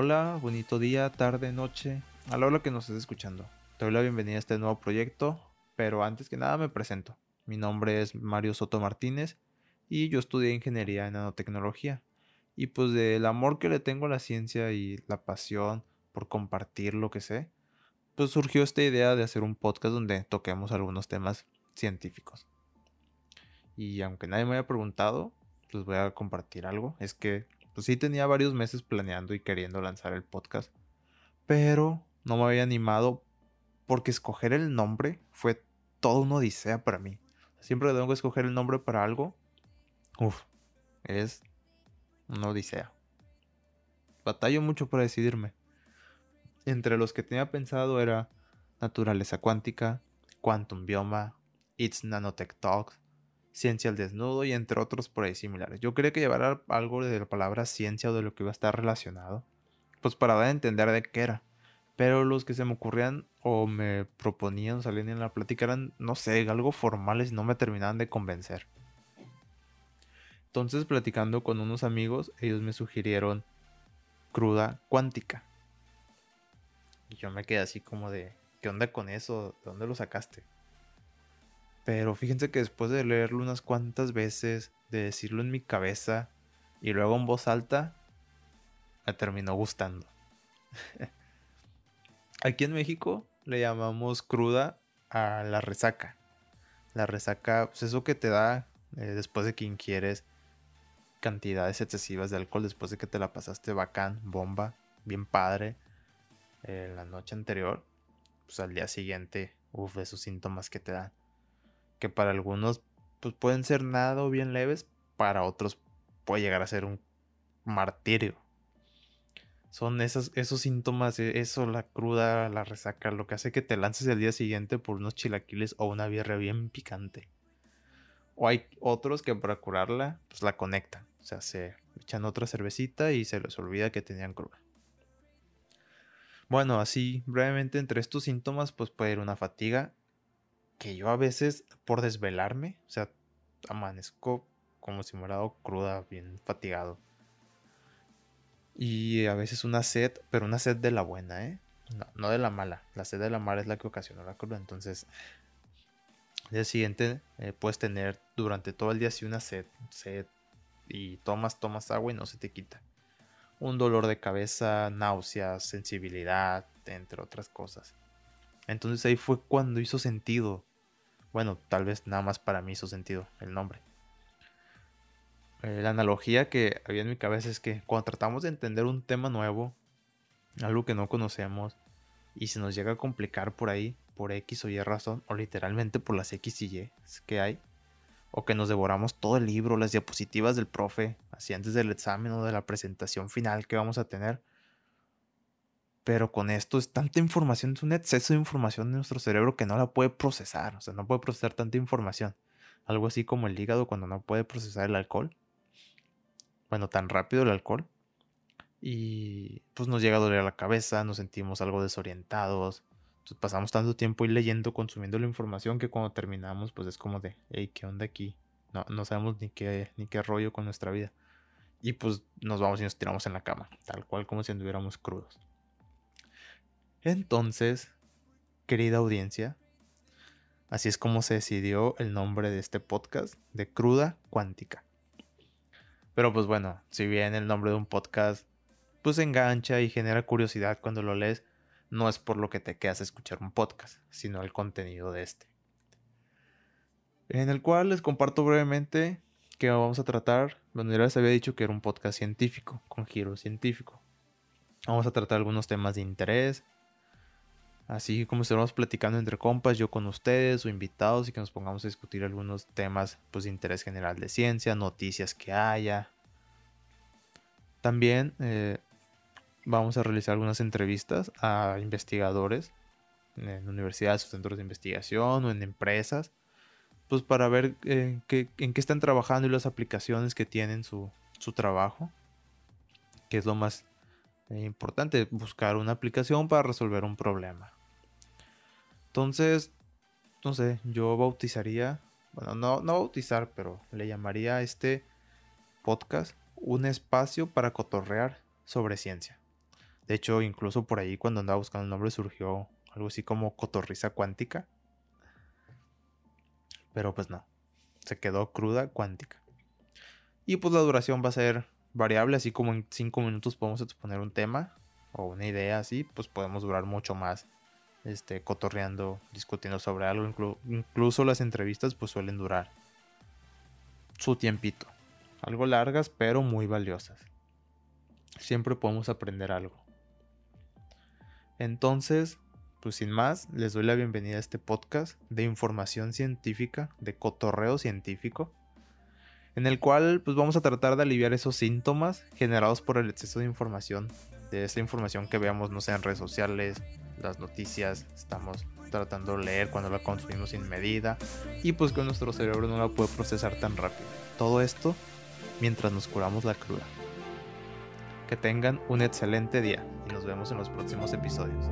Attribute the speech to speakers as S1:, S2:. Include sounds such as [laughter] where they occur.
S1: Hola, bonito día, tarde, noche, a la que nos estés escuchando. Te doy la bienvenida a este nuevo proyecto, pero antes que nada me presento. Mi nombre es Mario Soto Martínez y yo estudié ingeniería en nanotecnología. Y pues del amor que le tengo a la ciencia y la pasión por compartir lo que sé, pues surgió esta idea de hacer un podcast donde toquemos algunos temas científicos. Y aunque nadie me haya preguntado, les voy a compartir algo. Es que pues sí tenía varios meses planeando y queriendo lanzar el podcast, pero no me había animado porque escoger el nombre fue todo una odisea para mí. Siempre tengo que escoger el nombre para algo. Uf, es una odisea. Batallo mucho para decidirme. Entre los que tenía pensado era Naturaleza Cuántica, Quantum Bioma, It's Nanotech Talks, Ciencia al Desnudo y entre otros por ahí similares. Yo quería que llevara algo de la palabra ciencia o de lo que iba a estar relacionado, pues para dar a entender de qué era. Pero los que se me ocurrían o me proponían salir en la plática eran, no sé, algo formales y no me terminaban de convencer. Entonces, platicando con unos amigos, ellos me sugirieron cruda cuántica. Y yo me quedé así como de, ¿qué onda con eso? ¿De dónde lo sacaste? Pero fíjense que después de leerlo unas cuantas veces, de decirlo en mi cabeza y luego en voz alta, me terminó gustando. [laughs] Aquí en México le llamamos cruda a la resaca. La resaca, pues eso que te da eh, después de que inquieres cantidades excesivas de alcohol, después de que te la pasaste bacán, bomba, bien padre, eh, la noche anterior, pues al día siguiente, uff, esos síntomas que te dan que para algunos pues, pueden ser nada o bien leves, para otros puede llegar a ser un martirio. Son esos, esos síntomas, e, eso, la cruda, la resaca, lo que hace que te lances el día siguiente por unos chilaquiles o una birria bien picante. O hay otros que para curarla, pues la conectan. O sea, se echan otra cervecita y se les olvida que tenían cruda. Bueno, así brevemente entre estos síntomas, pues puede ir una fatiga que yo a veces, por desvelarme, o sea, amanezco como si me hubiera dado cruda, bien fatigado. Y a veces una sed, pero una sed de la buena, ¿eh? No, de la mala. La sed de la mala es la que ocasiona la cruda. Entonces, el día siguiente eh, puedes tener durante todo el día así una sed, sed. Y tomas, tomas agua y no se te quita. Un dolor de cabeza, náuseas, sensibilidad, entre otras cosas. Entonces ahí fue cuando hizo sentido bueno, tal vez nada más para mí hizo sentido el nombre. Eh, la analogía que había en mi cabeza es que cuando tratamos de entender un tema nuevo, algo que no conocemos, y se nos llega a complicar por ahí, por X o Y razón, o literalmente por las X y Y que hay, o que nos devoramos todo el libro, las diapositivas del profe, así antes del examen o de la presentación final que vamos a tener, pero con esto es tanta información, es un exceso de información en nuestro cerebro que no la puede procesar. O sea, no puede procesar tanta información. Algo así como el hígado cuando no puede procesar el alcohol. Bueno, tan rápido el alcohol. Y pues nos llega a doler la cabeza, nos sentimos algo desorientados. Entonces pasamos tanto tiempo ahí leyendo, consumiendo la información que cuando terminamos pues es como de, hey, ¿qué onda aquí? No, no sabemos ni qué, ni qué rollo con nuestra vida. Y pues nos vamos y nos tiramos en la cama, tal cual como si anduviéramos crudos. Entonces, querida audiencia, así es como se decidió el nombre de este podcast, de Cruda Cuántica. Pero pues bueno, si bien el nombre de un podcast pues engancha y genera curiosidad cuando lo lees, no es por lo que te quedas a escuchar un podcast, sino el contenido de este. En el cual les comparto brevemente que vamos a tratar, bueno, ya les había dicho que era un podcast científico, con giro científico. Vamos a tratar algunos temas de interés, Así como estamos platicando entre compas, yo con ustedes o invitados y que nos pongamos a discutir algunos temas pues, de interés general de ciencia, noticias que haya. También eh, vamos a realizar algunas entrevistas a investigadores en universidades centros de investigación o en empresas, pues para ver eh, en qué están trabajando y las aplicaciones que tienen su, su trabajo, que es lo más eh, importante, buscar una aplicación para resolver un problema. Entonces, no sé, yo bautizaría, bueno, no, no bautizar, pero le llamaría a este podcast un espacio para cotorrear sobre ciencia. De hecho, incluso por ahí cuando andaba buscando el nombre surgió algo así como cotorriza cuántica. Pero pues no, se quedó cruda cuántica. Y pues la duración va a ser variable, así como en 5 minutos podemos exponer un tema o una idea así, pues podemos durar mucho más este, cotorreando, discutiendo sobre algo. incluso las entrevistas pues suelen durar su tiempito. Algo largas, pero muy valiosas. Siempre podemos aprender algo. Entonces, pues sin más, les doy la bienvenida a este podcast de información científica, de cotorreo científico, en el cual pues vamos a tratar de aliviar esos síntomas generados por el exceso de información, de esa información que veamos, no sé, en redes sociales, las noticias, estamos tratando de leer cuando la consumimos sin medida y pues que nuestro cerebro no la puede procesar tan rápido. Todo esto mientras nos curamos la cruda. Que tengan un excelente día y nos vemos en los próximos episodios.